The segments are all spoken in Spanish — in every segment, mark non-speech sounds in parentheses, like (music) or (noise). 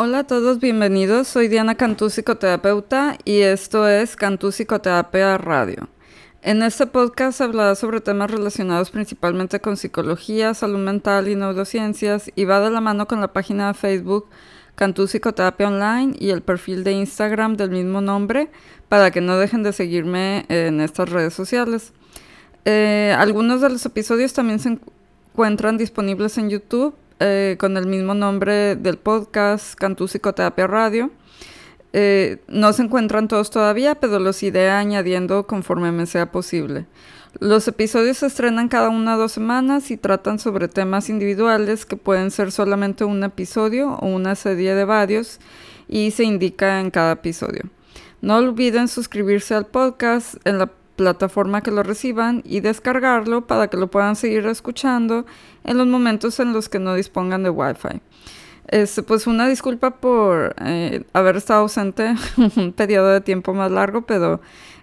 Hola a todos, bienvenidos. Soy Diana Cantú, psicoterapeuta, y esto es Cantú Psicoterapia Radio. En este podcast hablará sobre temas relacionados principalmente con psicología, salud mental y neurociencias, y va de la mano con la página de Facebook Cantú Psicoterapia Online y el perfil de Instagram del mismo nombre, para que no dejen de seguirme en estas redes sociales. Eh, algunos de los episodios también se encuentran disponibles en YouTube eh, con el mismo nombre del podcast, Cantú Psicoterapia Radio. Eh, no se encuentran todos todavía, pero los iré añadiendo conforme me sea posible. Los episodios se estrenan cada una o dos semanas y tratan sobre temas individuales que pueden ser solamente un episodio o una serie de varios y se indica en cada episodio. No olviden suscribirse al podcast en la plataforma que lo reciban y descargarlo para que lo puedan seguir escuchando en los momentos en los que no dispongan de Wi-Fi. Este, pues una disculpa por eh, haber estado ausente (laughs) un periodo de tiempo más largo, pero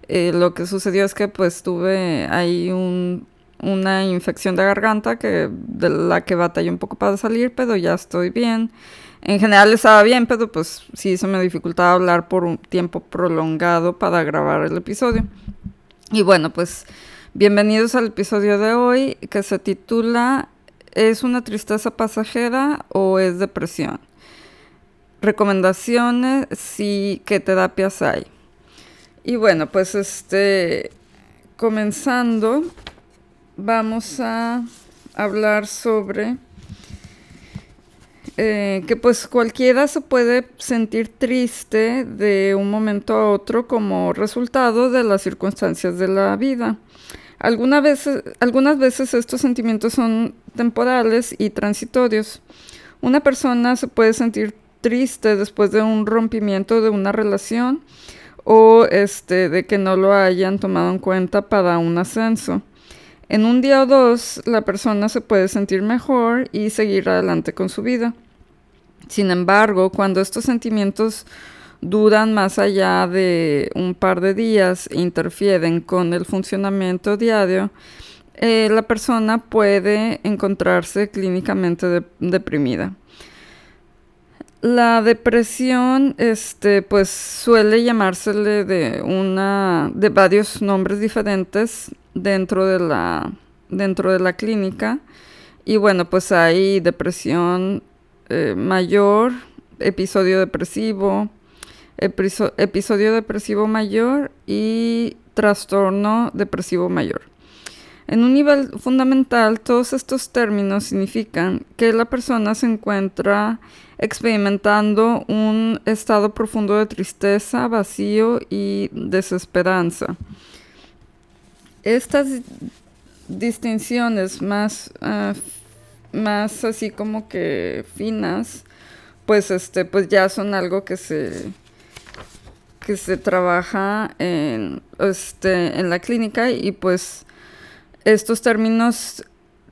eh, lo que sucedió es que pues tuve ahí una infección de garganta que, de la que batallé un poco para salir, pero ya estoy bien. En general estaba bien, pero pues sí se me dificultaba hablar por un tiempo prolongado para grabar el episodio. Y bueno, pues bienvenidos al episodio de hoy que se titula ¿Es una tristeza pasajera o es depresión? Recomendaciones si qué terapias hay. Y bueno, pues este comenzando vamos a hablar sobre eh, que pues cualquiera se puede sentir triste de un momento a otro como resultado de las circunstancias de la vida. Algunas veces, estos sentimientos son temporales y transitorios. Una persona se puede sentir triste después de un rompimiento de una relación o este, de que no lo hayan tomado en cuenta para un ascenso. En un día o dos, la persona se puede sentir mejor y seguir adelante con su vida. Sin embargo, cuando estos sentimientos duran más allá de un par de días e interfieren con el funcionamiento diario, eh, la persona puede encontrarse clínicamente deprimida. La depresión, este, pues suele llamársele de una, de varios nombres diferentes dentro de la, dentro de la clínica. Y bueno, pues hay depresión eh, mayor, episodio depresivo, episodio depresivo mayor y trastorno depresivo mayor. En un nivel fundamental, todos estos términos significan que la persona se encuentra experimentando un estado profundo de tristeza, vacío y desesperanza. Estas distinciones más uh, más así como que finas, pues este, pues ya son algo que se que se trabaja en, este, en la clínica y pues estos términos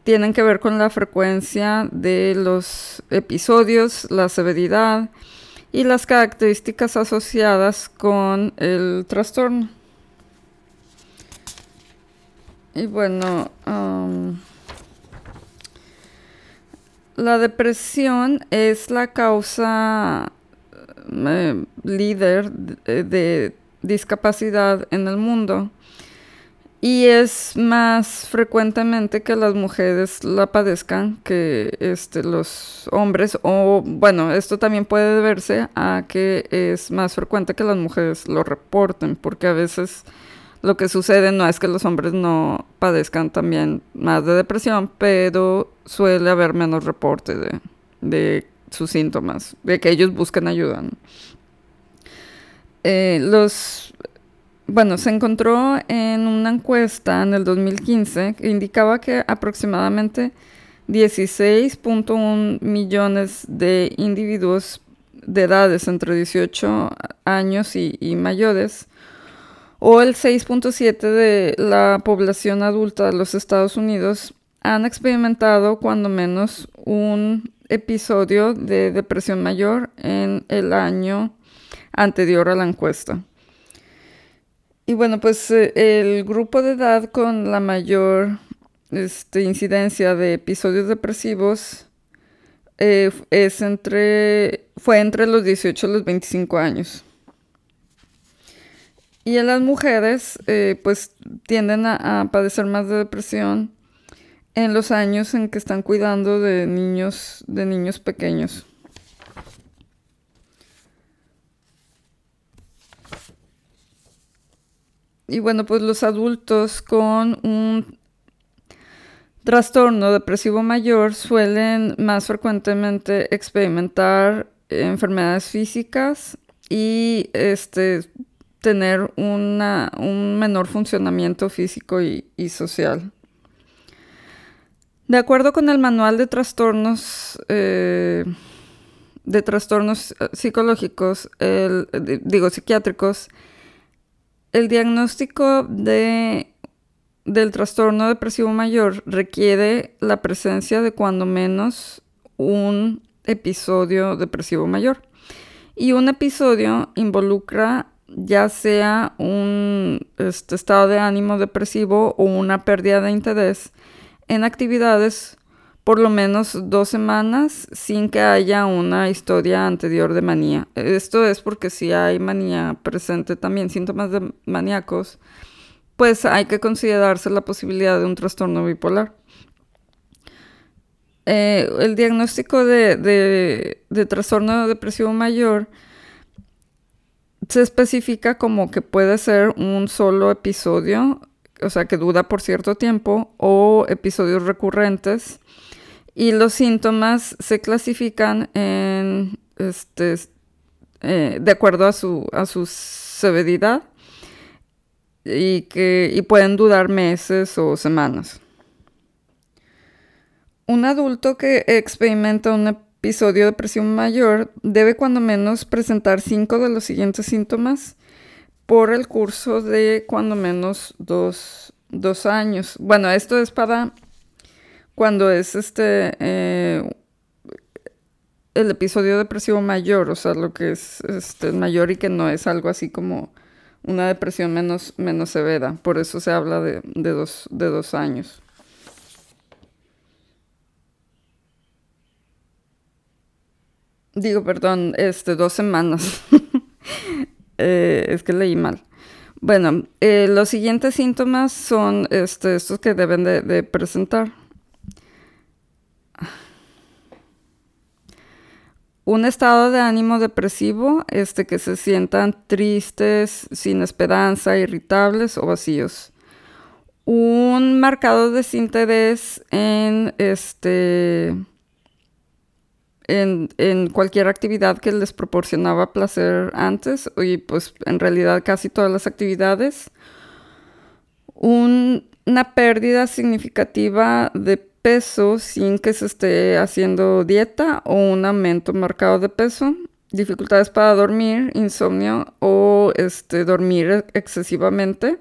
tienen que ver con la frecuencia de los episodios, la severidad y las características asociadas con el trastorno. Y bueno, la depresión es la causa eh, líder de, discapacidad en el mundo. Y es más frecuentemente que las mujeres la padezcan que este, los hombres. O bueno esto también puede deberse a que es más frecuente que las mujeres lo reporten porque a veces lo que sucede no es que los hombres no padezcan también más de depresión, pero suele haber menos reporte de, sus síntomas, de que ellos busquen ayuda. Eh, los, bueno, se encontró en una encuesta en el 2015 que indicaba que aproximadamente 16.1 millones de individuos de edades entre 18 años y mayores o el 6.7 de la población adulta de los Estados Unidos han experimentado cuando menos un episodio de depresión mayor en el año anterior a la encuesta. Y bueno, pues eh, el grupo de edad con la mayor este, incidencia de episodios depresivos eh, es entre, fue entre los 18 y los 25 años. Y en las mujeres, eh, pues tienden a, padecer más de depresión en los años en que están cuidando de niños, de niños pequeños. Y bueno, pues los adultos con un trastorno depresivo mayor suelen más frecuentemente experimentar enfermedades físicas y este, tener un menor funcionamiento físico y, social. De acuerdo con el manual de trastornos, eh, de trastornos eh, psicológicos, digo psiquiátricos, el diagnóstico de del trastorno depresivo mayor requiere la presencia de cuando menos un episodio depresivo mayor. Y un episodio involucra ya sea un este, estado de ánimo depresivo o una pérdida de interés en actividades por lo menos dos semanas sin que haya una historia anterior de manía. Esto es porque si hay manía presente también, síntomas de maníacos, pues hay que considerarse la posibilidad de un trastorno bipolar. Eh, el diagnóstico de, trastorno depresivo mayor se especifica como que puede ser un solo episodio, o sea, que dura por cierto tiempo, o episodios recurrentes. Y los síntomas se clasifican en, este, eh, de acuerdo a su, a su severidad y que pueden durar meses o semanas. Un adulto que experimenta un episodio de depresión mayor debe cuando menos presentar cinco de los siguientes síntomas por el curso de cuando menos dos, años. Bueno, esto es para cuando es este eh, el episodio depresivo mayor, o sea, lo que es este, mayor y que no es algo así como una depresión menos, menos severa. Por eso se habla de, dos, de dos años. Digo, perdón, este, dos semanas. (laughs) Eh, es que leí mal. Bueno, eh, los siguientes síntomas son este, estos que deben de presentar. un estado de ánimo depresivo, este, que se sientan tristes, sin esperanza, irritables o vacíos. Un marcado desinterés en este en, cualquier actividad que les proporcionaba placer antes, y pues en realidad casi todas las actividades. una pérdida significativa de peso sin que se esté haciendo dieta o un aumento marcado de peso, dificultades para dormir, insomnio o este, dormir excesivamente.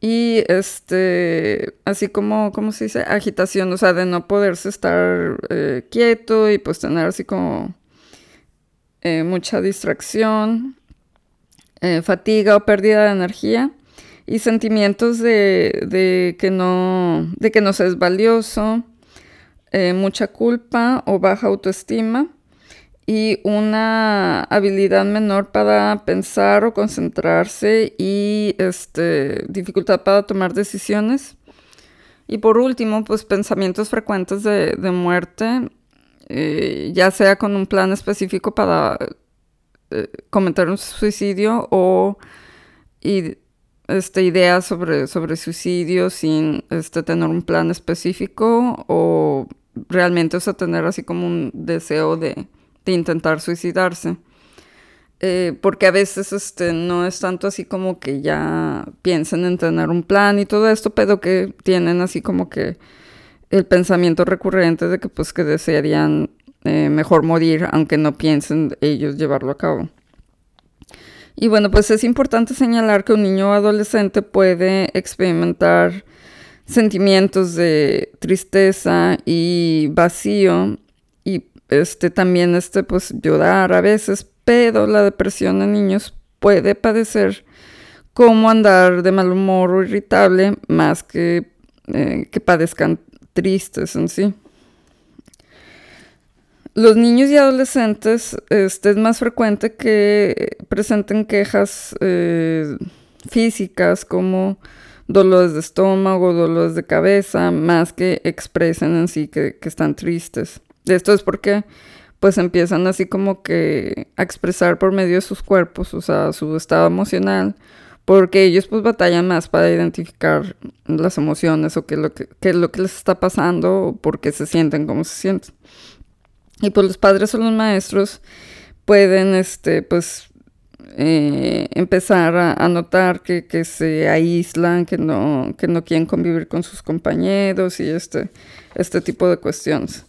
Y este, así como, ¿cómo se dice? Agitación, o sea, de no poderse estar eh, quieto y pues tener así como eh, mucha distracción, eh, fatiga o pérdida de energía y sentimientos de, que, no, de que no se es valioso, mucha culpa o baja autoestima y una habilidad menor para pensar o concentrarse y este, dificultad para tomar decisiones. Y por último, pues pensamientos frecuentes de, muerte, eh, ya sea con un plan específico para eh, cometer un suicidio o y este, ideas sobre, sobre suicidio sin este, tener un plan específico o realmente o tener así como un deseo de, intentar suicidarse. Eh, porque a veces este, no es tanto así como que ya piensen en tener un plan y todo esto, pero que tienen así como que el pensamiento recurrente de que pues que desearían eh, mejor morir aunque no piensen ellos llevarlo a cabo. Y bueno, pues es importante señalar que un niño o adolescente puede experimentar sentimientos de tristeza y vacío este también este pues llorar a veces, pero la depresión en niños puede padecer como andar de mal humor o irritable más que, eh, que padezcan tristes en sí. Los niños y adolescentes este, es más frecuente que presenten quejas eh, físicas como dolores de estómago, dolores de cabeza, más que expresen en sí que, que están tristes. Esto es porque pues empiezan así como que a expresar por medio de sus cuerpos, o sea, su estado emocional, porque ellos pues batallan más para identificar las emociones o qué es lo que, es lo que les está pasando o por qué se sienten como se sienten. Y pues los padres o los maestros pueden, este, pues, eh, empezar a, notar que, que, se aíslan, que no, que no quieren convivir con sus compañeros y este, este tipo de cuestiones.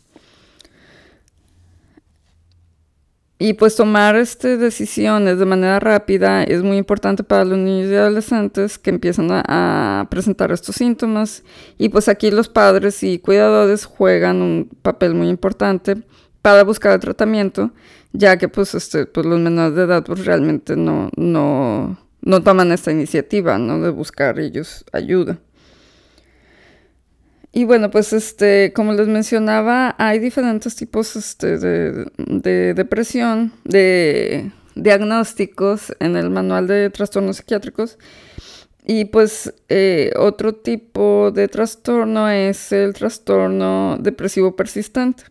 Y pues tomar este, decisiones de manera rápida es muy importante para los niños y adolescentes que empiezan a, presentar estos síntomas. Y pues aquí los padres y cuidadores juegan un papel muy importante para buscar el tratamiento, ya que pues, este, pues los menores de edad pues realmente no, no, no toman esta iniciativa, ¿no? De buscar ellos ayuda. Y bueno, pues este, como les mencionaba, hay diferentes tipos este, de, depresión, de diagnósticos en el manual de trastornos psiquiátricos. Y pues eh, otro tipo de trastorno es el trastorno depresivo persistente.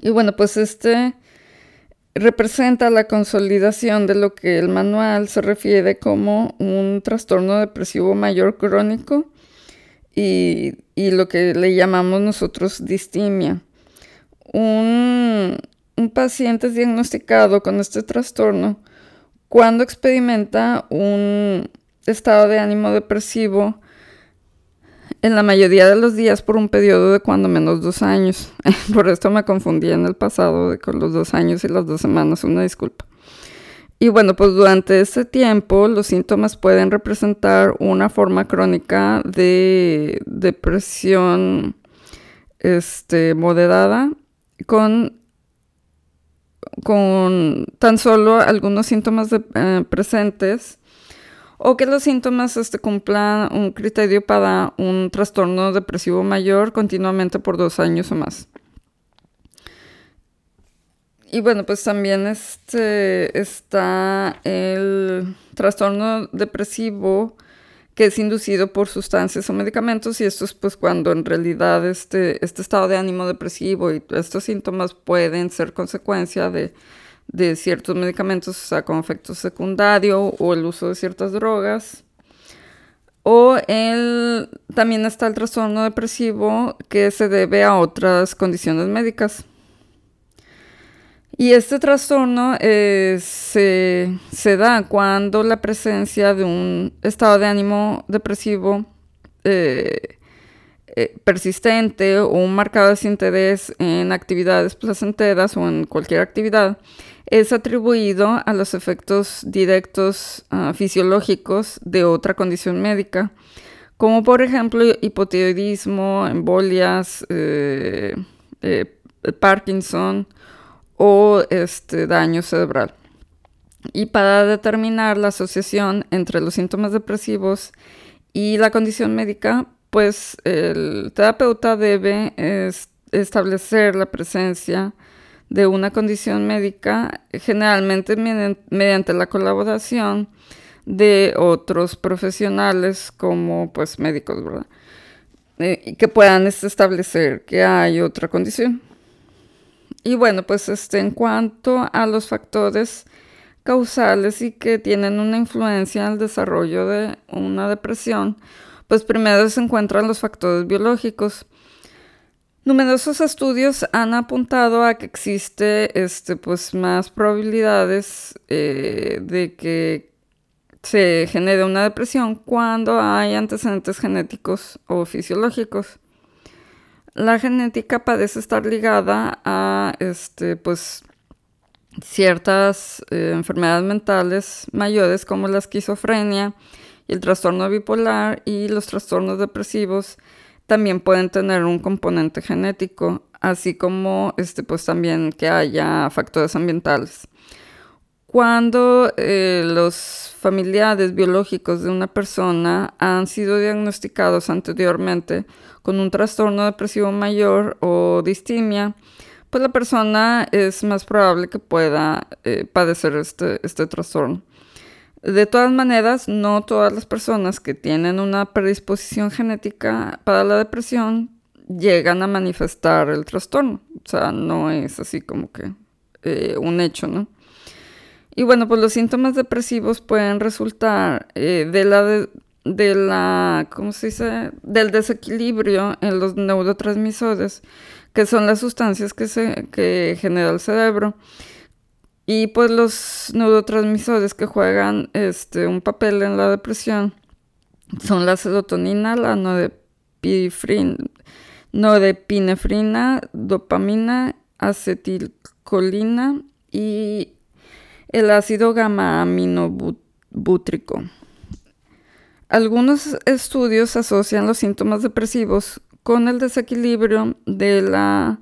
Y bueno, pues este representa la consolidación de lo que el manual se refiere como un trastorno depresivo mayor crónico y, lo que le llamamos nosotros distimia. Un, paciente es diagnosticado con este trastorno cuando experimenta un estado de ánimo depresivo en la mayoría de los días por un periodo de cuando menos dos años. (laughs) por esto me confundí en el pasado con los dos años y las dos semanas, una disculpa. Y bueno, pues durante ese tiempo los síntomas pueden representar una forma crónica de depresión este, moderada con, con tan solo algunos síntomas eh, presentes o que los síntomas este, cumplan un criterio para un trastorno depresivo mayor continuamente por dos años o más. Y bueno, pues también este, está el trastorno depresivo que es inducido por sustancias o medicamentos y esto es pues cuando en realidad este, este estado de ánimo depresivo y estos síntomas pueden ser consecuencia de, de ciertos medicamentos, o sea, con efecto secundario o el uso de ciertas drogas. O el, también está el trastorno depresivo que se debe a otras condiciones médicas. Y este trastorno eh, se, da cuando la presencia de un estado de ánimo depresivo eh, eh, persistente o un marcado desinterés en actividades placenteras o en cualquier actividad es atribuido a los efectos directos ah, fisiológicos de otra condición médica, como por ejemplo hipotiroidismo, embolias, Parkinson, o este daño cerebral. Y para determinar la asociación entre los síntomas depresivos y la condición médica, pues el terapeuta debe establecer la presencia de una condición médica, generalmente mediante la colaboración de otros profesionales como pues médicos, ¿verdad? Eh, que puedan establecer que hay otra condición. Y bueno, pues este, en cuanto a los factores causales y que tienen una influencia en el desarrollo de una depresión, pues primero se encuentran los factores biológicos. Numerosos estudios han apuntado a que existe este, pues, más probabilidades eh, de que se genere una depresión cuando hay antecedentes genéticos o fisiológicos. La genética parece estar ligada a este, pues, ciertas eh, enfermedades mentales mayores como la esquizofrenia el trastorno bipolar y los trastornos depresivos también pueden tener un componente genético, así como este, pues, también que haya factores ambientales. Cuando eh, los familiares biológicos de una persona han sido diagnosticados anteriormente con un trastorno depresivo mayor o distimia, pues la persona es más probable que pueda eh, padecer este, este trastorno. De todas maneras, no todas las personas que tienen una predisposición genética para la depresión llegan a manifestar el trastorno. O sea, no es así como que eh, un hecho, ¿no? Y bueno, pues los síntomas depresivos pueden resultar eh, de la de, la, ¿cómo se dice? Del desequilibrio en los neurotransmisores, que son las sustancias que, se, que genera el cerebro. Y pues los neurotransmisores que juegan este, un papel en la depresión son la serotonina, la norepinefrina, dopamina, acetilcolina y el ácido gamma aminobútrico. Algunos estudios asocian los síntomas depresivos con el desequilibrio de la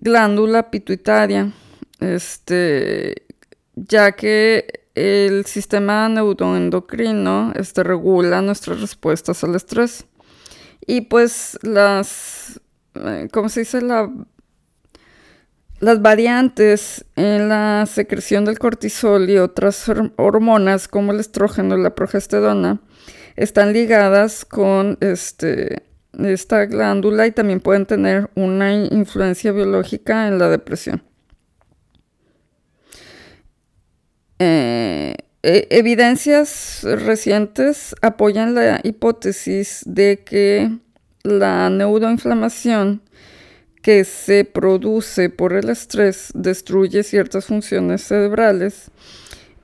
glándula pituitaria este, ya que el sistema neuroendocrino este, regula nuestras respuestas al estrés. Y pues las, eh, ¿cómo se dice? La, las variantes en la secreción del cortisol y otras hormonas como el estrógeno y la progesterona están ligadas con este, esta glándula y también pueden tener una influencia biológica en la depresión. Eh, e, evidencias recientes apoyan la hipótesis de que la neuroinflamación que se produce por el estrés destruye ciertas funciones cerebrales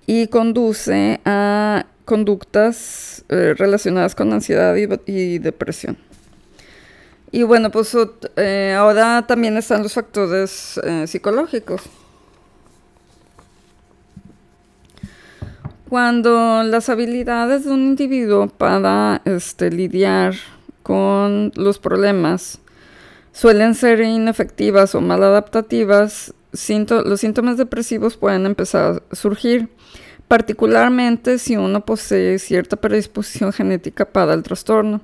y conduce a conductas eh, relacionadas con ansiedad y, depresión. Y bueno, pues eh, ahora también están los factores psicológicos. Cuando las habilidades de un individuo para este, lidiar con los problemas suelen ser inefectivas o mal adaptativas, los síntomas depresivos pueden empezar a surgir, particularmente si uno posee cierta predisposición genética para el trastorno.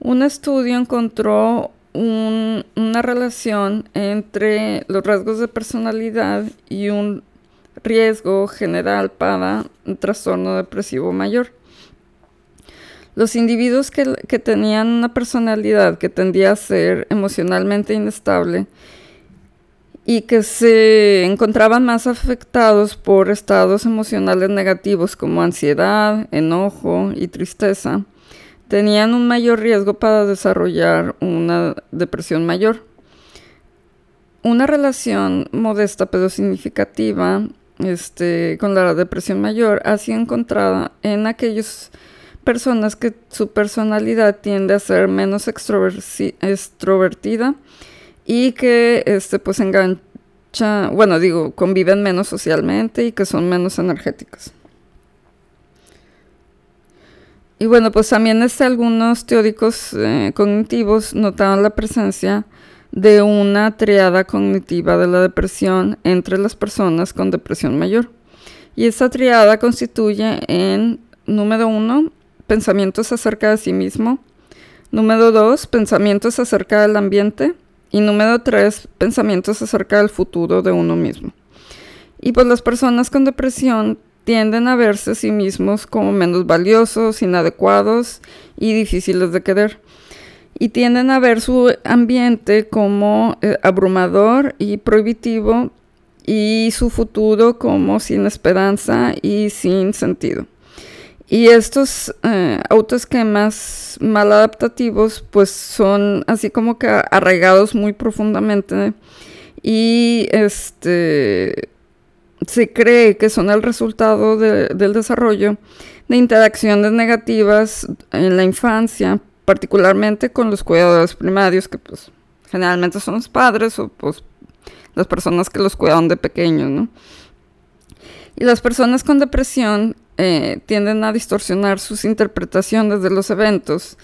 Un estudio encontró una relación entre los rasgos de personalidad y un riesgo general para un trastorno depresivo mayor. Los individuos que, tenían una personalidad que tendía a ser emocionalmente inestable y que se encontraban más afectados por estados emocionales negativos como ansiedad, enojo y tristeza, tenían un mayor riesgo para desarrollar una depresión mayor. Una relación modesta pero significativa este, con la depresión mayor ha sido encontrada en aquellas personas que su personalidad tiende a ser menos extrovertida y que este, pues engancha, bueno, digo, conviven menos socialmente y que son menos energéticas. Y bueno, pues también este, algunos teóricos eh, cognitivos notaron la presencia de una triada cognitiva de la depresión entre las personas con depresión mayor. Y esta triada constituye en, número uno, pensamientos acerca de sí mismo, número dos, pensamientos acerca del ambiente y número tres, pensamientos acerca del futuro de uno mismo. Y pues las personas con depresión tienden a verse a sí mismos como menos valiosos, inadecuados y difíciles de querer y tienden a ver su ambiente como eh, abrumador y prohibitivo y su futuro como sin esperanza y sin sentido. Y estos eh, autoesquemas mal adaptativos pues son así como que arraigados muy profundamente y este se cree que son el resultado del desarrollo de interacciones negativas en la infancia particularmente con los cuidadores primarios, que pues generalmente son los padres o pues las personas que los cuidaron de pequeños, ¿no? Y las personas con depresión eh, tienden a distorsionar sus interpretaciones de los eventos,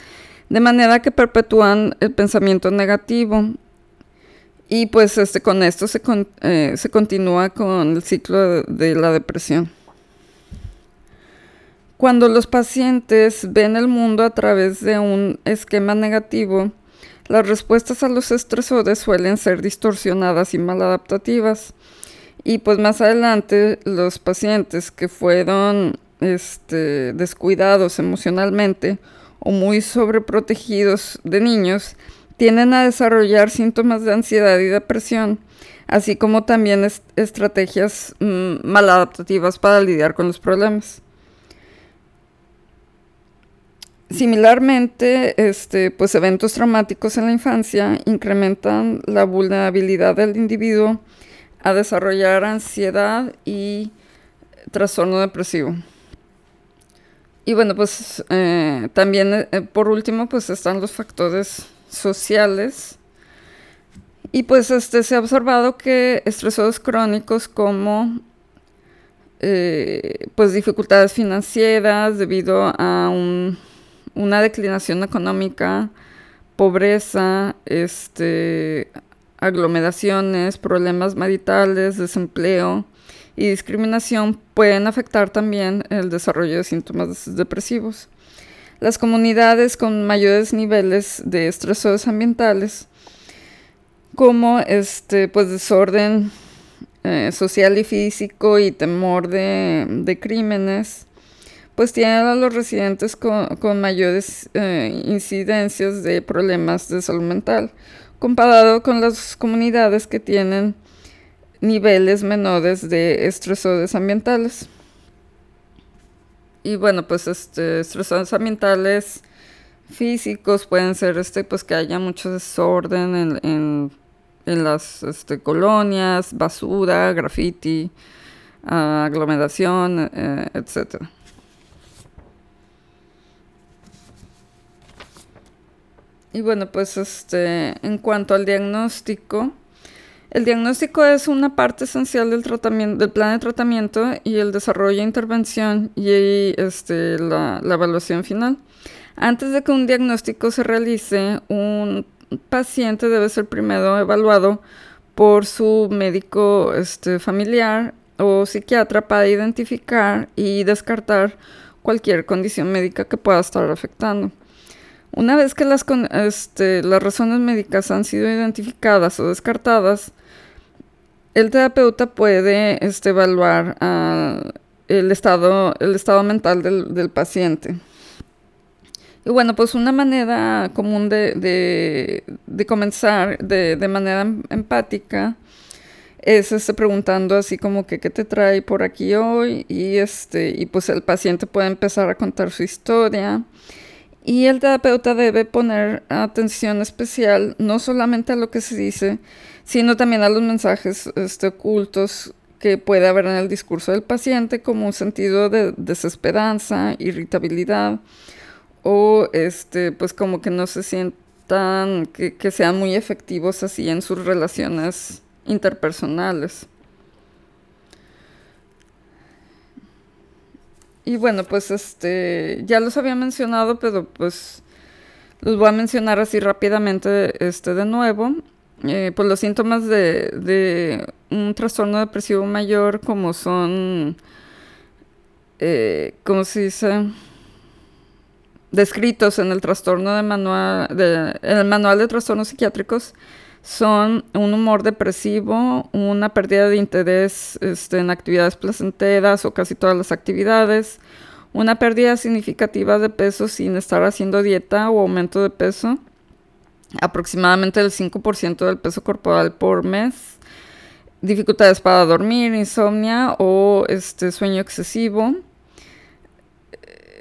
de manera que perpetúan el pensamiento negativo. Y pues este, con esto se, eh, se continúa con el ciclo de la depresión. Cuando los pacientes ven el mundo a través de un esquema negativo, las respuestas a los estresores suelen ser distorsionadas y maladaptativas. Y pues más adelante los pacientes que fueron este, descuidados emocionalmente o muy sobreprotegidos de niños tienden a desarrollar síntomas de ansiedad y depresión, así como también estrategias mm, maladaptativas para lidiar con los problemas. Similarmente, este, pues eventos traumáticos en la infancia incrementan la vulnerabilidad del individuo a desarrollar ansiedad y trastorno depresivo. Y bueno, pues eh, también eh, por último, pues están los factores sociales. Y pues este, se ha observado que estresores crónicos como eh, pues dificultades financieras debido a un una declinación económica, pobreza, este, aglomeraciones, problemas maritales, desempleo y discriminación pueden afectar también el desarrollo de síntomas depresivos. Las comunidades con mayores niveles de estresores ambientales, como este, pues, desorden eh, social y físico y temor de crímenes, pues tienen a los residentes con, mayores eh, incidencias de problemas de salud mental, comparado con las comunidades que tienen niveles menores de estresores ambientales. Y bueno, pues este, estresores ambientales físicos pueden ser este, pues que haya mucho desorden en, las este, colonias, basura, graffiti, aglomeración, eh, etcétera. Y bueno, pues este, en cuanto al diagnóstico, el diagnóstico es una parte esencial del, tratamiento, del plan de tratamiento y el desarrollo de intervención y este, la, la evaluación final. Antes de que un diagnóstico se realice, un paciente debe ser primero evaluado por su médico este, familiar o psiquiatra para identificar y descartar cualquier condición médica que pueda estar afectando. Una vez que las, este, las razones médicas han sido identificadas o descartadas, el terapeuta puede este, evaluar el, estado, el estado mental del, paciente. Y bueno, pues una manera común de, comenzar de, manera em, empática es este, preguntando así como que qué te trae por aquí hoy y, este, y pues el paciente puede empezar a contar su historia y el terapeuta debe poner atención especial no solamente a lo que se dice, sino también a los mensajes este, ocultos que puede haber en el discurso del paciente, como un sentido de desesperanza, irritabilidad, o este, pues como que no se sientan, que, que sean muy efectivos así en sus relaciones interpersonales. Y bueno, pues este, ya los había mencionado, pero pues los voy a mencionar así rápidamente este, de nuevo. Eh, pues los síntomas de, de, un trastorno depresivo mayor como son, eh, ¿cómo se dice? Descritos en el trastorno de manual, en el manual de trastornos psiquiátricos son un humor depresivo, una pérdida de interés este, en actividades placenteras o casi todas las actividades, una pérdida significativa de peso sin estar haciendo dieta o aumento de peso, aproximadamente el 5% del peso corporal por mes, dificultades para dormir, insomnia o este, sueño excesivo,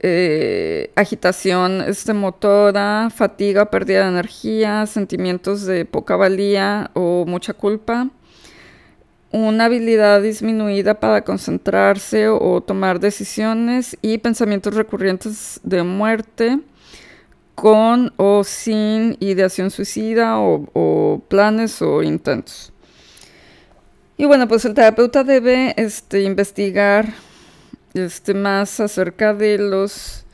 eh, agitación este, motora, fatiga, pérdida de energía, sentimientos de poca valía o mucha culpa, una habilidad disminuida para concentrarse o tomar decisiones y pensamientos recurrentes de muerte con o sin ideación suicida o, o planes o intentos. Y bueno, pues el terapeuta debe este, investigar este, más acerca de los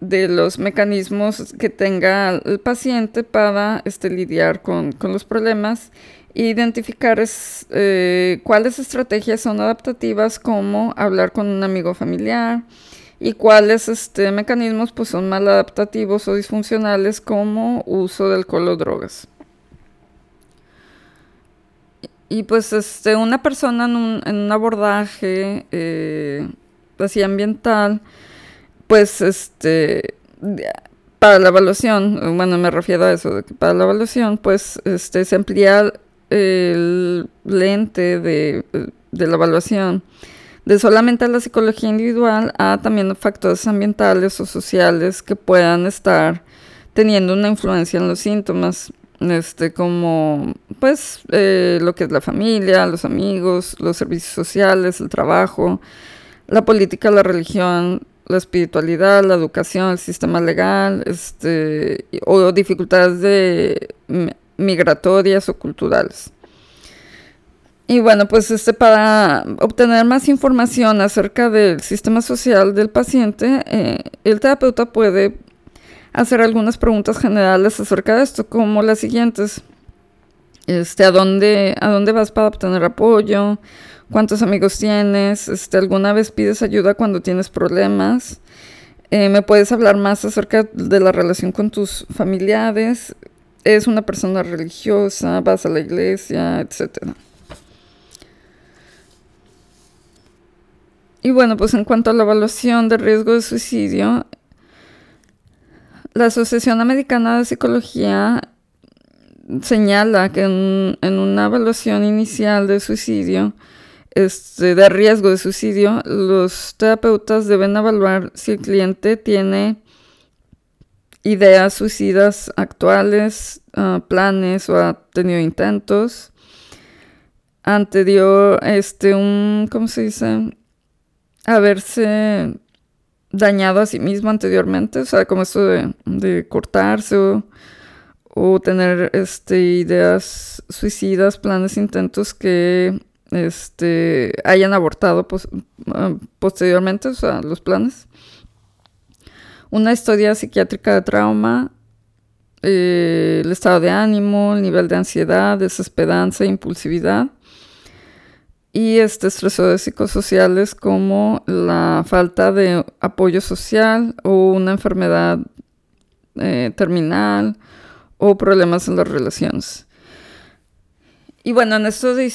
de los mecanismos que tenga el paciente para este, lidiar con, los problemas e identificar eh, cuáles estrategias son adaptativas como hablar con un amigo familiar, y cuáles este, mecanismos pues, son maladaptativos o disfuncionales como uso de alcohol o drogas. Y pues este, una persona en un, en un abordaje eh, así ambiental, pues este, para la evaluación, bueno, me refiero a eso, de que para la evaluación, pues este, se amplía el lente de, de la evaluación de solamente la psicología individual a también factores ambientales o sociales que puedan estar teniendo una influencia en los síntomas este, como pues eh, lo que es la familia, los amigos, los servicios sociales, el trabajo, la política, la religión, la espiritualidad, la educación, el sistema legal, este, o dificultades de, migratorias o culturales. Y bueno, pues este, para obtener más información acerca del sistema social del paciente, eh, el terapeuta puede hacer algunas preguntas generales acerca de esto, como las siguientes. Este, ¿a dónde, a dónde vas para obtener apoyo? ¿Cuántos amigos tienes? Este, ¿Alguna vez pides ayuda cuando tienes problemas? Eh, ¿Me puedes hablar más acerca de la relación con tus familiares? ¿Es una persona religiosa? ¿Vas a la iglesia? Etcétera. Y bueno, pues en cuanto a la evaluación de riesgo de suicidio, la Asociación Americana de Psicología señala que en, una evaluación inicial de suicidio, este, de riesgo de suicidio, los terapeutas deben evaluar si el cliente tiene ideas suicidas actuales, ah, planes o ha tenido intentos. Anterior, este, un, ¿cómo se dice? Haberse dañado a sí mismo anteriormente, o sea, como esto de, cortarse o, tener este, ideas suicidas, planes, intentos que este, hayan abortado ah, posteriormente, o sea, los planes. Una historia psiquiátrica de trauma, eh, el estado de ánimo, el nivel de ansiedad, desesperanza, impulsividad y este estresores psicosociales como la falta de apoyo social o una enfermedad eh, terminal o problemas en las relaciones. Y bueno, en esto de,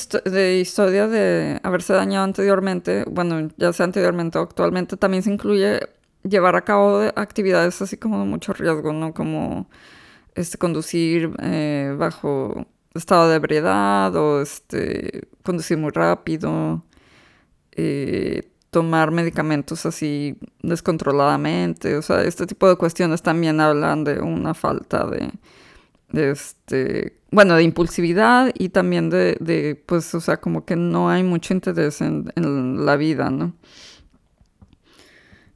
historia de haberse dañado anteriormente, bueno, ya sea anteriormente o actualmente, también se incluye llevar a cabo actividades así como de mucho riesgo, ¿no? Como este, conducir eh, bajo estado de ebriedad o este, conducir muy rápido, eh, tomar medicamentos así descontroladamente, o sea, este tipo de cuestiones también hablan de una falta de, este, bueno, de impulsividad y también de, de, pues, o sea, como que no hay mucho interés en, en la vida, ¿no?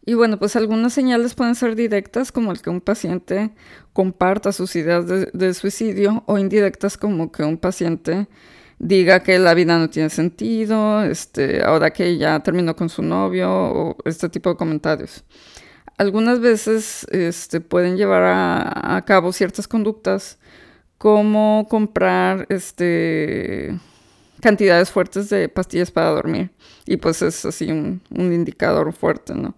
Y bueno, pues algunas señales pueden ser directas, como el que un paciente comparta sus ideas de, suicidio, o indirectas, como que un paciente diga que la vida no tiene sentido, este, ahora que ya terminó con su novio, o este tipo de comentarios. Algunas veces este, pueden llevar a, cabo ciertas conductas, como comprar este, cantidades fuertes de pastillas para dormir. Y pues es así un, un indicador fuerte, ¿no?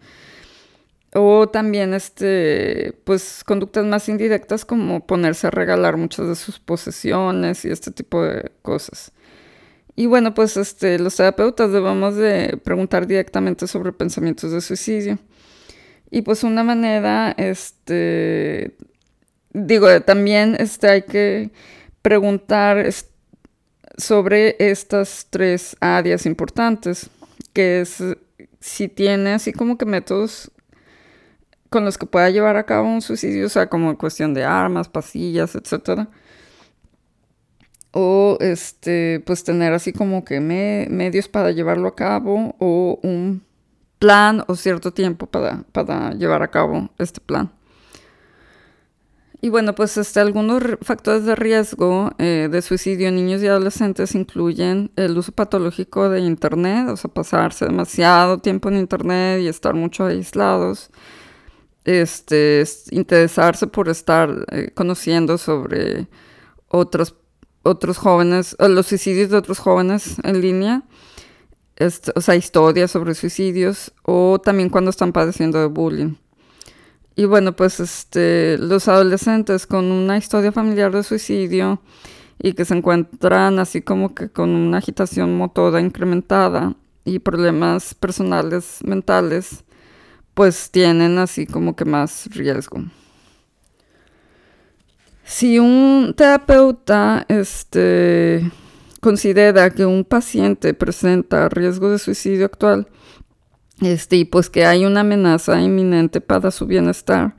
O también, este, pues, conductas más indirectas como ponerse a regalar muchas de sus posesiones y este tipo de cosas. Y bueno, pues, este, los terapeutas debemos de preguntar directamente sobre pensamientos de suicidio. Y pues una manera, este, digo, también este, hay que preguntar sobre estas tres áreas importantes, que es si tiene así como que métodos con los que pueda llevar a cabo un suicidio, o sea, como cuestión de armas, pasillas, etcétera. O este, pues tener así como que medios para llevarlo a cabo, o un plan o cierto tiempo para, para llevar a cabo este plan. Y bueno, pues este, algunos factores de riesgo eh, de suicidio en niños y adolescentes incluyen el uso patológico de Internet, o sea, pasarse demasiado tiempo en Internet y estar mucho aislados, este, interesarse por estar eh, conociendo sobre otros, otros jóvenes, los suicidios de otros jóvenes en línea, o sea, historias sobre suicidios o también cuando están padeciendo de bullying. Y bueno, pues este, los adolescentes con una historia familiar de suicidio y que se encuentran así como que con una agitación motora incrementada y problemas personales mentales, pues tienen así como que más riesgo. Si un terapeuta este, considera que un paciente presenta riesgo de suicidio actual, este, y pues que hay una amenaza inminente para su bienestar,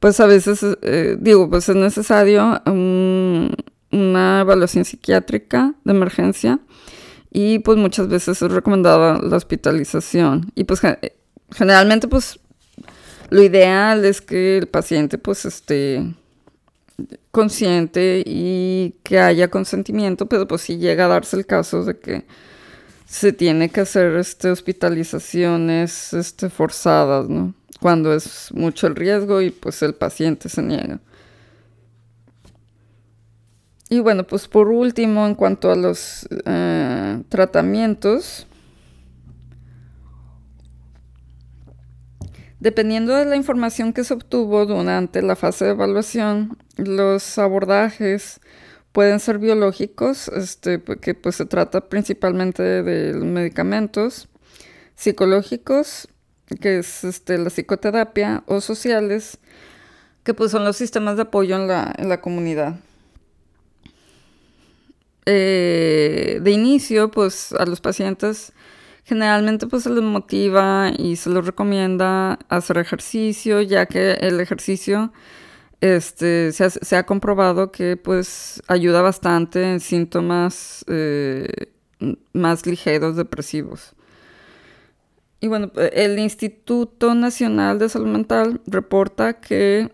pues a veces, eh, digo, pues es necesario una evaluación psiquiátrica de emergencia y pues muchas veces es recomendada la hospitalización. Y pues generalmente pues lo ideal es que el paciente pues esté consciente y que haya consentimiento, pero pues si llega a darse el caso de que se tiene que hacer este, hospitalizaciones este, forzadas, ¿no? Cuando es mucho el riesgo y pues el paciente se niega. Y bueno, pues por último, en cuanto a los eh, tratamientos, Dependiendo de la información que se obtuvo durante la fase de evaluación, los abordajes pueden ser biológicos, este, que pues se trata principalmente de medicamentos, psicológicos, que es este, la psicoterapia, o sociales, que pues son los sistemas de apoyo en la, comunidad. Eh, de inicio, pues a los pacientes Generalmente pues se les motiva y se les recomienda hacer ejercicio, ya que el ejercicio este, se, ha, comprobado que pues ayuda bastante en síntomas eh, más ligeros depresivos. Y bueno, el Instituto Nacional de Salud Mental reporta que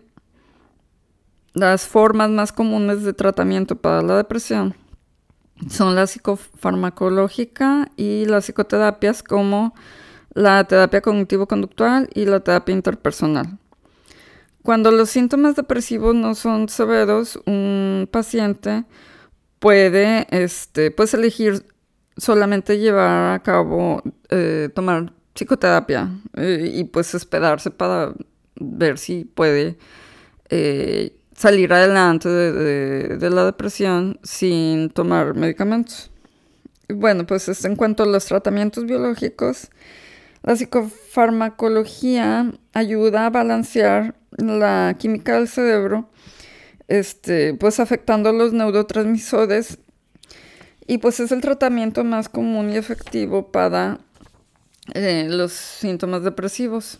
las formas más comunes de tratamiento para la depresión son la psicofarmacológica y las psicoterapias como la terapia cognitivo-conductual y la terapia interpersonal. Cuando los síntomas depresivos no son severos, un paciente puede este, pues elegir solamente llevar a cabo, eh, tomar psicoterapia eh, y pues esperarse para ver si puede eh, salir adelante de, la depresión sin tomar medicamentos. Bueno, pues en cuanto a los tratamientos biológicos, la psicofarmacología ayuda a balancear la química del cerebro, este, pues afectando los neurotransmisores y pues es el tratamiento más común y efectivo para eh, los síntomas depresivos.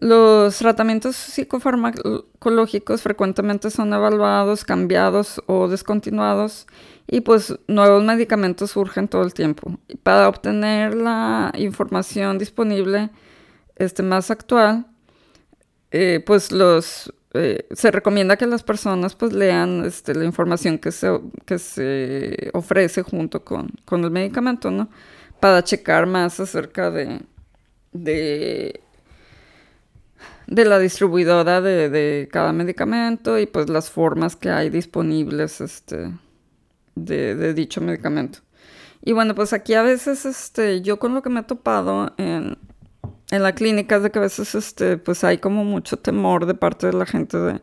Los tratamientos psicofarmacológicos frecuentemente son evaluados, cambiados o descontinuados y pues nuevos medicamentos surgen todo el tiempo. para obtener la información disponible este, más actual, eh, pues los eh, se recomienda que las personas pues lean este, la información que se, que se ofrece junto con, con el medicamento, ¿no? Para checar más acerca de, de de la distribuidora de, cada medicamento y pues las formas que hay disponibles este, de, dicho medicamento. Y bueno, pues aquí a veces este, yo con lo que me he topado en, la clínica es de que a veces este, pues hay como mucho temor de parte de la gente de,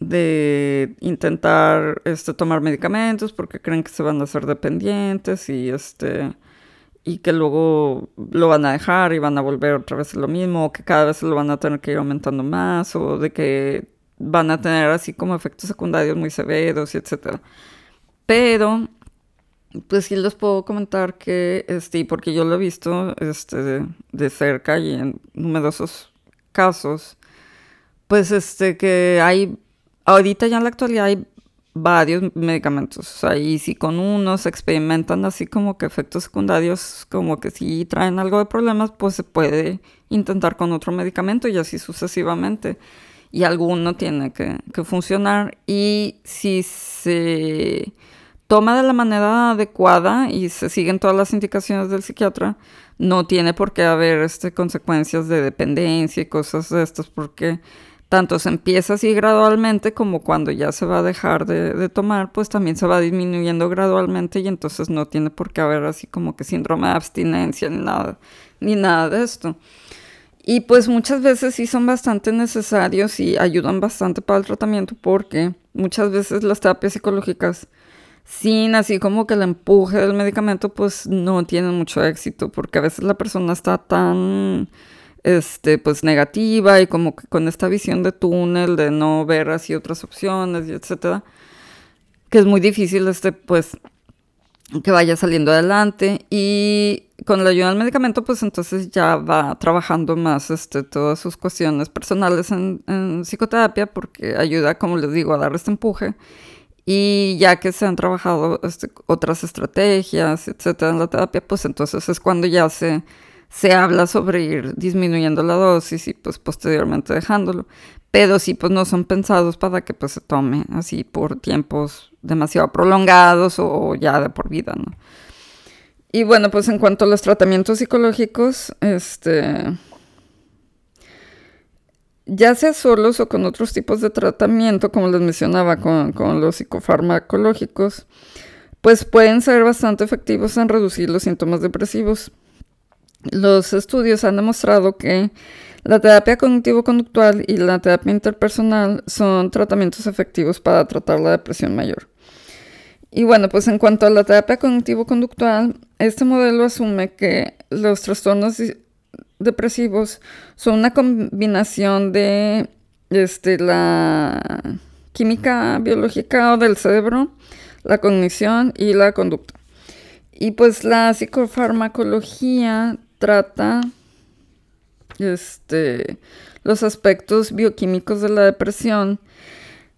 de intentar este, tomar medicamentos porque creen que se van a hacer dependientes y este y que luego lo van a dejar y van a volver otra vez lo mismo, o que cada vez lo van a tener que ir aumentando más, o de que van a tener así como efectos secundarios muy severos, y etc. Pero, pues sí les puedo comentar que, este, porque yo lo he visto este, de, cerca y en numerosos casos, pues este, que hay, ahorita ya en la actualidad hay varios medicamentos. O sea, y si con unos experimentan así como que efectos secundarios, como que si traen algo de problemas, pues se puede intentar con otro medicamento y así sucesivamente. Y alguno tiene que, funcionar. Y si se toma de la manera adecuada y se siguen todas las indicaciones del psiquiatra, no tiene por qué haber este, consecuencias de dependencia y cosas de estas, porque tanto se empieza así gradualmente como cuando ya se va a dejar de, tomar, pues también se va disminuyendo gradualmente y entonces no tiene por qué haber así como que síndrome de abstinencia ni nada, ni nada de esto. Y pues muchas veces sí son bastante necesarios y ayudan bastante para el tratamiento porque muchas veces las terapias psicológicas sin así como que el empuje del medicamento pues no tienen mucho éxito porque a veces la persona está tan este, pues negativa y como que con esta visión de túnel, de no ver así otras opciones y etcétera, que es muy difícil este, pues, que vaya saliendo adelante y con la ayuda del medicamento, pues entonces ya va trabajando más este, todas sus cuestiones personales en, en psicoterapia porque ayuda, como les digo, a dar este empuje. Y ya que se han trabajado este, otras estrategias, etcétera, en la terapia, pues entonces es cuando ya se se habla sobre ir disminuyendo la dosis y pues posteriormente dejándolo. Pero sí, pues no son pensados para que pues se tome así por tiempos demasiado prolongados o ya de por vida, ¿no? Y bueno, pues en cuanto a los tratamientos psicológicos, este... Ya sea solos o con otros tipos de tratamiento, como les mencionaba, con, con los psicofarmacológicos, pues pueden ser bastante efectivos en reducir los síntomas depresivos. Los estudios han demostrado que la terapia cognitivo-conductual y la terapia interpersonal son tratamientos efectivos para tratar la depresión mayor. Y bueno, pues en cuanto a la terapia cognitivo-conductual, este modelo asume que los trastornos depresivos son una combinación de este, la química biológica o del cerebro, la cognición y la conducta. Y pues la psicofarmacología trata este, los aspectos bioquímicos de la depresión,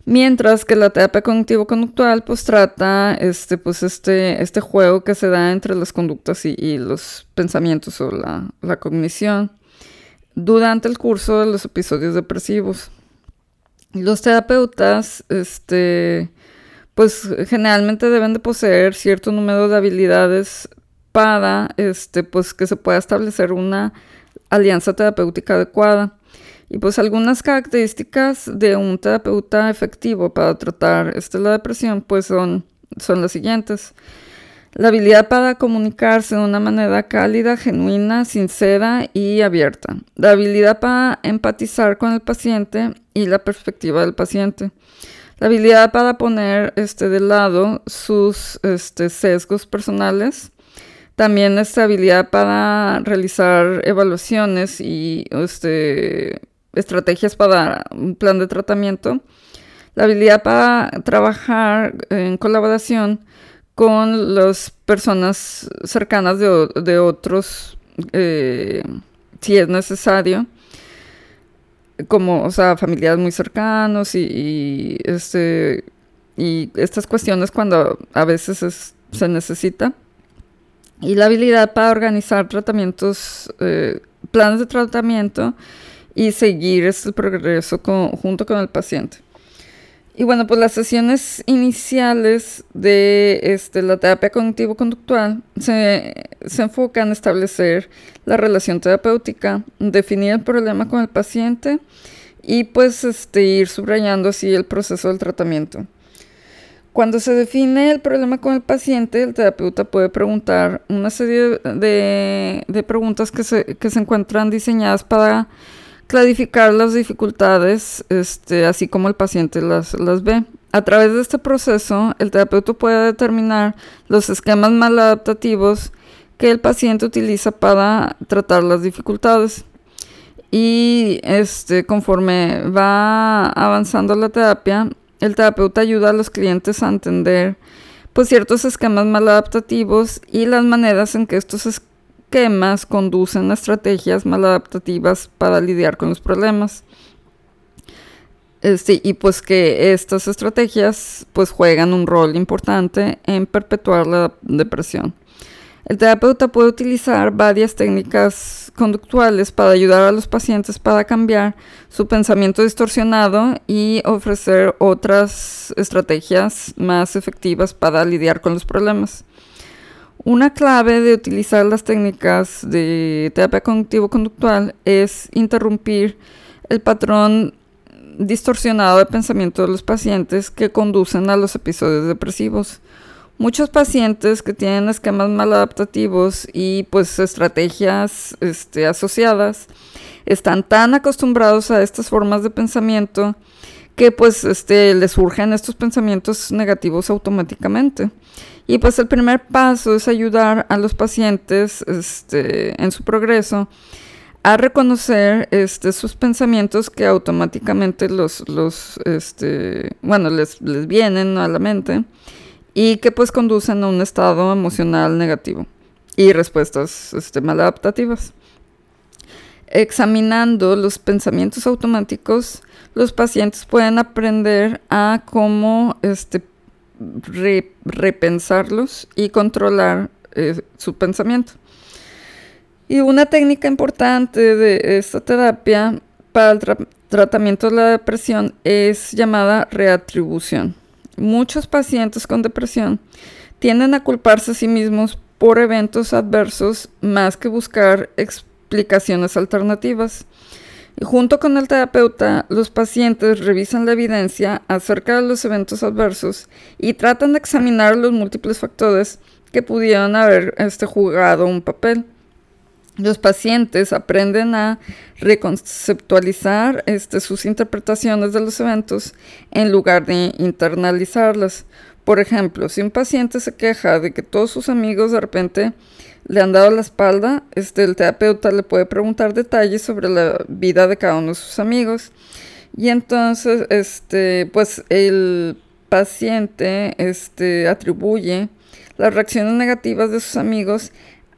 mientras que la terapia cognitivo-conductual pues trata este, pues, este, este juego que se da entre las conductas y, los pensamientos o la, la, cognición durante el curso de los episodios depresivos. Los terapeutas este, pues generalmente deben de poseer cierto número de habilidades para este, pues, que se pueda establecer una alianza terapéutica adecuada. Y pues algunas características de un terapeuta efectivo para tratar este, la depresión pues son, son las siguientes. La habilidad para comunicarse de una manera cálida, genuina, sincera y abierta. La habilidad para empatizar con el paciente y la perspectiva del paciente. La habilidad para poner este, de lado sus este, sesgos personales también esta habilidad para realizar evaluaciones y este, estrategias para un plan de tratamiento. La habilidad para trabajar en colaboración con las personas cercanas de, otros, eh, si es necesario, como, o sea, familiares muy cercanos y, este, y estas cuestiones cuando a veces se necesita y la habilidad para organizar tratamientos, eh, planes de tratamiento y seguir este progreso junto con el paciente. Y bueno, pues las sesiones iniciales de este, la terapia cognitivo-conductual se, se, enfocan en establecer la relación terapéutica, definir el problema con el paciente y pues este, ir subrayando así el proceso del tratamiento. Cuando se define el problema con el paciente, el terapeuta puede preguntar una serie de, preguntas que se, encuentran diseñadas para clarificar las dificultades, este, así como el paciente las, ve. A través de este proceso, el terapeuta puede determinar los esquemas maladaptativos que el paciente utiliza para tratar las dificultades. Y este, conforme va avanzando la terapia, el terapeuta ayuda a los clientes a entender pues, ciertos esquemas maladaptativos y las maneras en que estos esquemas conducen a estrategias maladaptativas para lidiar con los problemas. Este, y pues que estas estrategias pues juegan un rol importante en perpetuar la depresión. El terapeuta puede utilizar varias técnicas conductuales para ayudar a los pacientes para cambiar su pensamiento distorsionado y ofrecer otras estrategias más efectivas para lidiar con los problemas. Una clave de utilizar las técnicas de terapia cognitivo-conductual es interrumpir el patrón distorsionado de pensamiento de los pacientes que conducen a los episodios depresivos. Muchos pacientes que tienen esquemas maladaptativos y pues estrategias este, asociadas están tan acostumbrados a estas formas de pensamiento que pues este, les surgen estos pensamientos negativos automáticamente. Y pues el primer paso es ayudar a los pacientes este, en su progreso a reconocer este, sus pensamientos que automáticamente los, bueno, les vienen a la mente y que pues conducen a un estado emocional negativo y respuestas este, maladaptativas. Examinando los pensamientos automáticos, los pacientes pueden aprender a cómo este, repensarlos y controlar eh, su pensamiento. Y una técnica importante de esta terapia para el tratamiento de la depresión es llamada reatribución. Muchos pacientes con depresión tienden a culparse a sí mismos por eventos adversos más que buscar explicaciones alternativas. Y junto con el terapeuta, los pacientes revisan la evidencia acerca de los eventos adversos y tratan de examinar los múltiples factores que pudieron haber este, jugado un papel los pacientes aprenden a reconceptualizar este, sus interpretaciones de los eventos en lugar de internalizarlas. Por ejemplo, si un paciente se queja de que todos sus amigos de repente le han dado la espalda, este, el terapeuta le puede preguntar detalles sobre la vida de cada uno de sus amigos. Y entonces, este, pues el paciente atribuye las reacciones negativas de sus amigos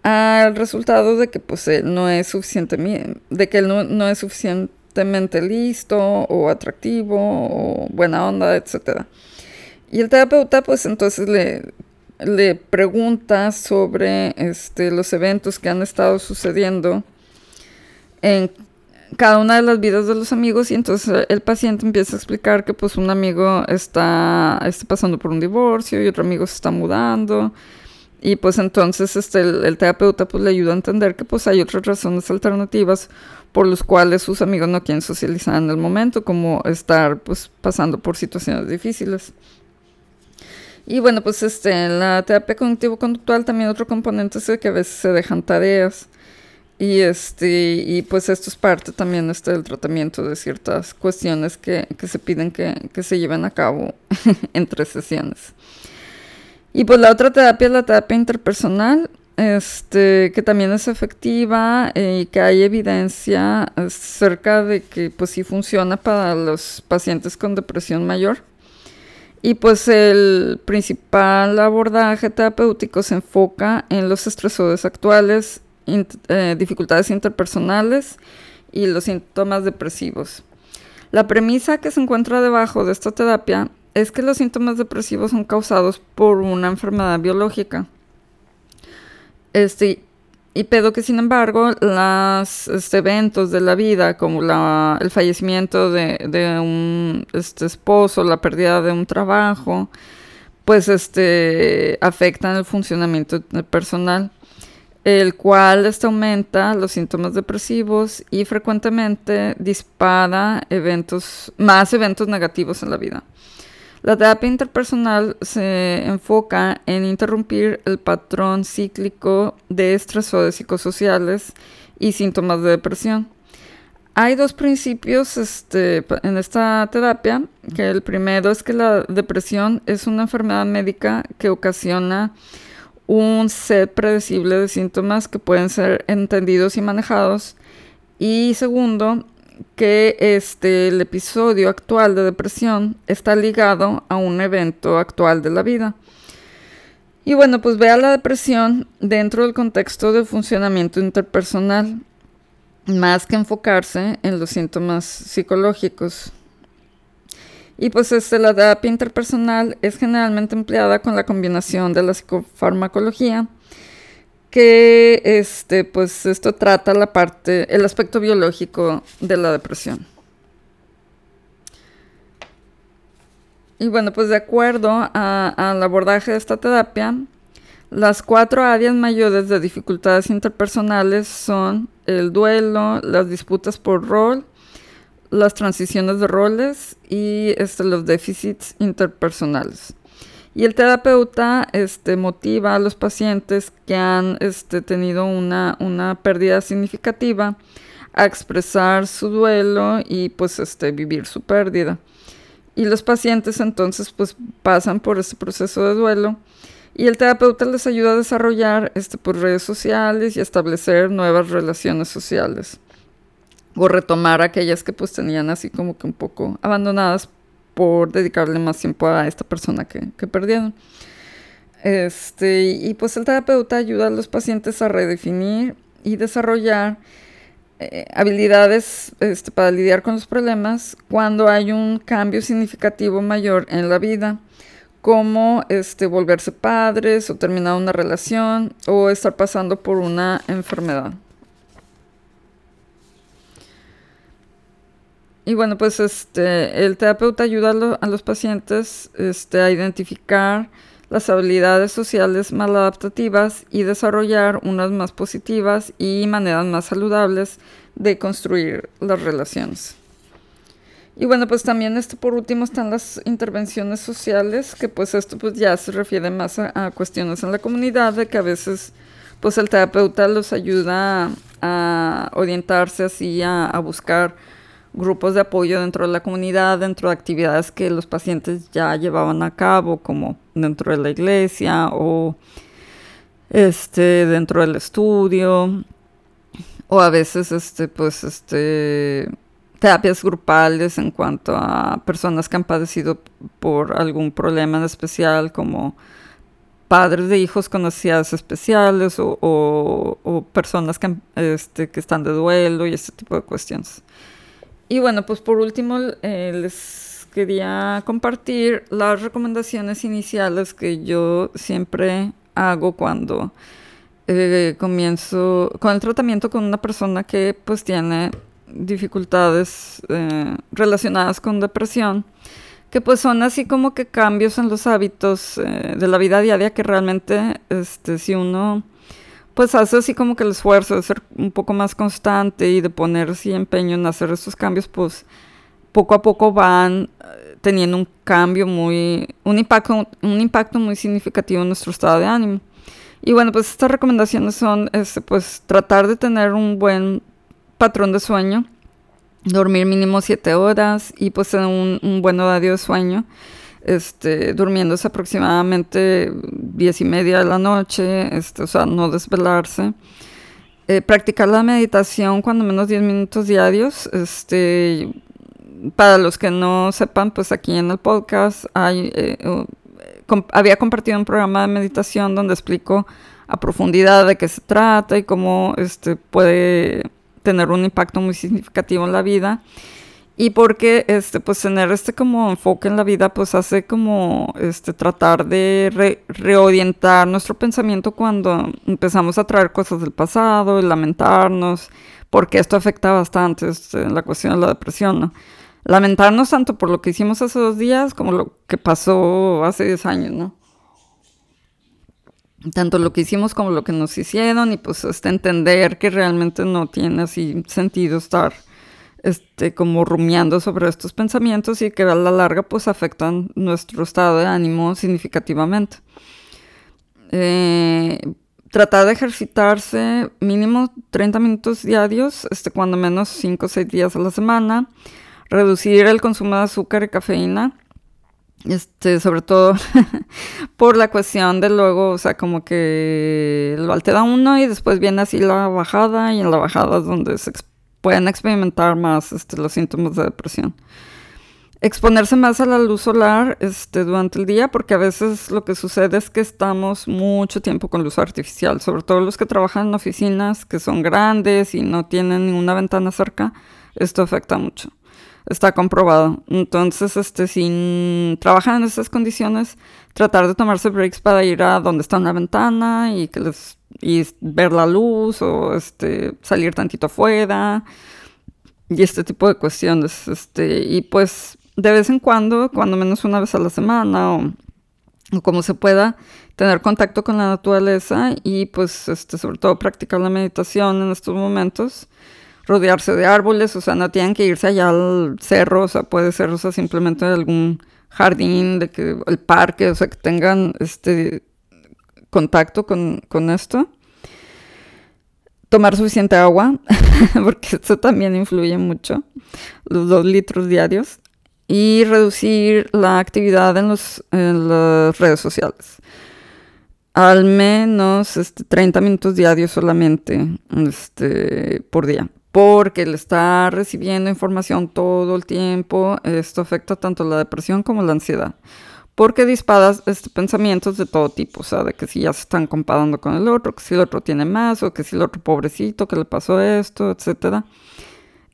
al resultado de que pues él no es suficiente, de que él no, es suficientemente listo o atractivo o buena onda, etc. Y el terapeuta pues entonces le, le pregunta sobre este, los eventos que han estado sucediendo en cada una de las vidas de los amigos y entonces el paciente empieza a explicar que pues un amigo está, está pasando por un divorcio y otro amigo se está mudando y pues entonces este, el, terapeuta pues le ayuda a entender que pues hay otras razones alternativas por las cuales sus amigos no quieren socializar en el momento, como estar pues pasando por situaciones difíciles. Y bueno, pues este, en la terapia cognitivo-conductual también otro componente es que a veces se dejan tareas. Y este, y pues esto es parte también este, del tratamiento de ciertas cuestiones que, que se piden que, que se lleven a cabo (laughs) entre sesiones. Y pues la otra terapia es la terapia interpersonal, este, que también es efectiva eh, y que hay evidencia acerca de que pues sí funciona para los pacientes con depresión mayor. Y pues el principal abordaje terapéutico se enfoca en los estresores actuales, eh, dificultades interpersonales y los síntomas depresivos. La premisa que se encuentra debajo de esta terapia es que los síntomas depresivos son causados por una enfermedad biológica. Este, y pedo que sin embargo los este, eventos de la vida, como el fallecimiento de, de, un este, esposo, la pérdida de un trabajo, pues este, afectan el funcionamiento personal, el cual este, aumenta los síntomas depresivos y frecuentemente dispara eventos, más eventos negativos en la vida. La terapia interpersonal se enfoca en interrumpir el patrón cíclico de estresores psicosociales y síntomas de depresión. Hay dos principios este, en esta terapia, que el primero es que la depresión es una enfermedad médica que ocasiona un set predecible de síntomas que pueden ser entendidos y manejados. Y segundo, que este, el episodio actual de depresión está ligado a un evento actual de la vida. Y bueno, pues vea la depresión dentro del contexto del funcionamiento interpersonal, más que enfocarse en los síntomas psicológicos. Y pues este, la terapia interpersonal es generalmente empleada con la combinación de la psicofarmacología que este, pues esto trata la parte, el aspecto biológico de la depresión. Y bueno, pues de acuerdo al abordaje de esta terapia, las cuatro áreas mayores de dificultades interpersonales son el duelo, las disputas por rol, las transiciones de roles y este, los déficits interpersonales. Y el terapeuta este, motiva a los pacientes que han este, tenido una, pérdida significativa a expresar su duelo y pues este, vivir su pérdida. Y los pacientes entonces pues pasan por este proceso de duelo y el terapeuta les ayuda a desarrollar este, por redes sociales y establecer nuevas relaciones sociales o retomar aquellas que pues tenían así como que un poco abandonadas por dedicarle más tiempo a esta persona que, perdieron. Este, y pues el terapeuta ayuda a los pacientes a redefinir y desarrollar eh, habilidades este, para lidiar con los problemas cuando hay un cambio significativo mayor en la vida, como este, volverse padres o terminar una relación o estar pasando por una enfermedad. Y bueno, pues este, el terapeuta ayuda a, los pacientes este, a identificar las habilidades sociales más adaptativas y desarrollar unas más positivas y maneras más saludables de construir las relaciones. Y bueno, pues también este por último están las intervenciones sociales, que pues esto pues ya se refiere más a, cuestiones en la comunidad, de que a veces pues el terapeuta los ayuda a, orientarse así, a buscar grupos de apoyo dentro de la comunidad, dentro de actividades que los pacientes ya llevaban a cabo, como dentro de la iglesia o este, dentro del estudio, o a veces este, pues, este, terapias grupales en cuanto a personas que han padecido por algún problema en especial, como padres de hijos con necesidades especiales o, o, personas que, este, que están de duelo y ese tipo de cuestiones. Y bueno, pues por último eh, les quería compartir las recomendaciones iniciales que yo siempre hago cuando eh, comienzo con el tratamiento con una persona que pues tiene dificultades eh, relacionadas con depresión, que pues son así como que cambios en los hábitos de la vida diaria que realmente este, si uno pues hace así como que el esfuerzo de ser un poco más constante y de poner así empeño en hacer esos cambios, pues poco a poco van eh, teniendo un cambio muy, un impacto, un impacto muy significativo en nuestro estado de ánimo. Y bueno, pues estas recomendaciones son, este, pues tratar de tener un buen patrón de sueño, dormir mínimo siete horas y pues tener un buen horario de sueño este, durmiéndose aproximadamente diez y media de la noche, este, o sea, no desvelarse. Eh, practicar la meditación cuando menos 10 minutos diarios. Este, para los que no sepan, pues aquí en el podcast hay, eh, había compartido un programa de meditación donde explico a profundidad de qué se trata y cómo este, puede tener un impacto muy significativo en la vida y porque este pues tener este como enfoque en la vida pues hace como este tratar de reorientar nuestro pensamiento cuando empezamos a traer cosas del pasado y lamentarnos porque esto afecta bastante este, la cuestión de la depresión ¿no? lamentarnos tanto por lo que hicimos hace dos días como lo que pasó hace 10 años no tanto lo que hicimos como lo que nos hicieron y pues este entender que realmente no tiene así sentido estar este, como rumiando sobre estos pensamientos y que a la larga pues afectan nuestro estado de ánimo significativamente. Eh, tratar de ejercitarse mínimo 30 minutos diarios, este, cuando menos 5 o 6 días a la semana. Reducir el consumo de azúcar y cafeína. Este, sobre todo (laughs) por la cuestión de luego, o sea, como que lo altera uno y después viene así la bajada y en la bajada es donde se pueden experimentar más este, los síntomas de depresión. Exponerse más a la luz solar este, durante el día, porque a veces lo que sucede es que estamos mucho tiempo con luz artificial, sobre todo los que trabajan en oficinas que son grandes y no tienen ninguna ventana cerca, esto afecta mucho. Está comprobado. Entonces, este, si trabajan en esas condiciones, tratar de tomarse breaks para ir a donde está una ventana y que les y ver la luz o este salir tantito afuera y este tipo de cuestiones este y pues de vez en cuando cuando menos una vez a la semana o, o como se pueda tener contacto con la naturaleza y pues este sobre todo practicar la meditación en estos momentos rodearse de árboles, o sea, no tienen que irse allá al cerro, o sea, puede ser, o sea, simplemente algún jardín, de que el parque, o sea, que tengan este contacto con, con esto. Tomar suficiente agua, (laughs) porque eso también influye mucho, los dos litros diarios. Y reducir la actividad en, los, en las redes sociales al menos este, 30 minutos diarios solamente este, por día. Porque el estar recibiendo información todo el tiempo, esto afecta tanto la depresión como la ansiedad. Porque disparas este, pensamientos de todo tipo, o sea, de que si ya se están comparando con el otro, que si el otro tiene más, o que si el otro pobrecito, que le pasó esto, etcétera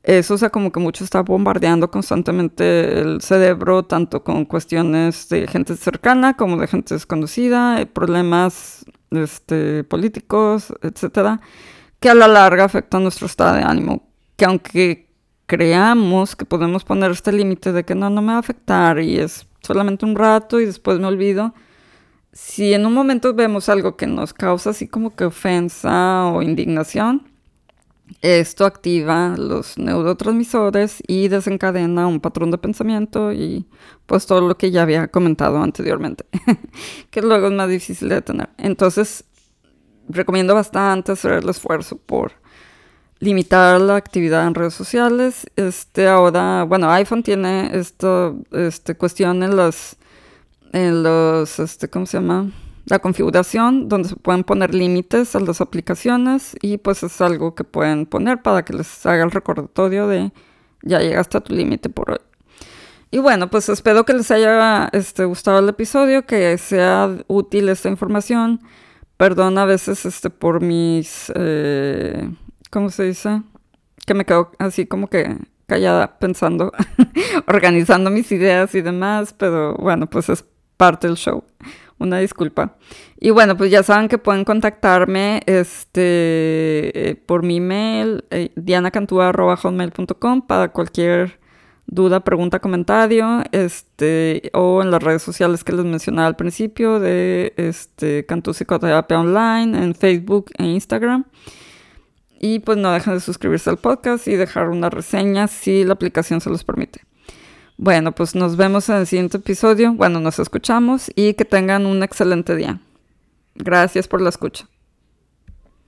eso, o sea, como que mucho está bombardeando constantemente el cerebro, tanto con cuestiones de gente cercana como de gente desconocida, eh, problemas este, políticos, etcétera, que a la larga afectan nuestro estado de ánimo. Que aunque creamos que podemos poner este límite de que no, no me va a afectar y es solamente un rato y después me olvido, si en un momento vemos algo que nos causa así como que ofensa o indignación, esto activa los neurotransmisores y desencadena un patrón de pensamiento y pues todo lo que ya había comentado anteriormente, (laughs) que luego es más difícil de detener. Entonces, recomiendo bastante hacer el esfuerzo por limitar la actividad en redes sociales. Este ahora, bueno, iPhone tiene esta este, cuestión en los, en este, ¿cómo se llama? la configuración donde se pueden poner límites a las aplicaciones y pues es algo que pueden poner para que les haga el recordatorio de ya llegaste a tu límite por hoy. Y bueno, pues espero que les haya este, gustado el episodio, que sea útil esta información. Perdón a veces este, por mis, eh, ¿cómo se dice? Que me quedo así como que callada pensando, (laughs) organizando mis ideas y demás, pero bueno, pues es parte del show una disculpa. Y bueno, pues ya saben que pueden contactarme este, eh, por mi email, eh, dianacantúa.com para cualquier duda, pregunta, comentario, este, o en las redes sociales que les mencionaba al principio de este, Cantú Psicoterapia Online, en Facebook e Instagram. Y pues no dejen de suscribirse al podcast y dejar una reseña si la aplicación se los permite. Bueno, pues nos vemos en el siguiente episodio. Bueno, nos escuchamos y que tengan un excelente día. Gracias por la escucha.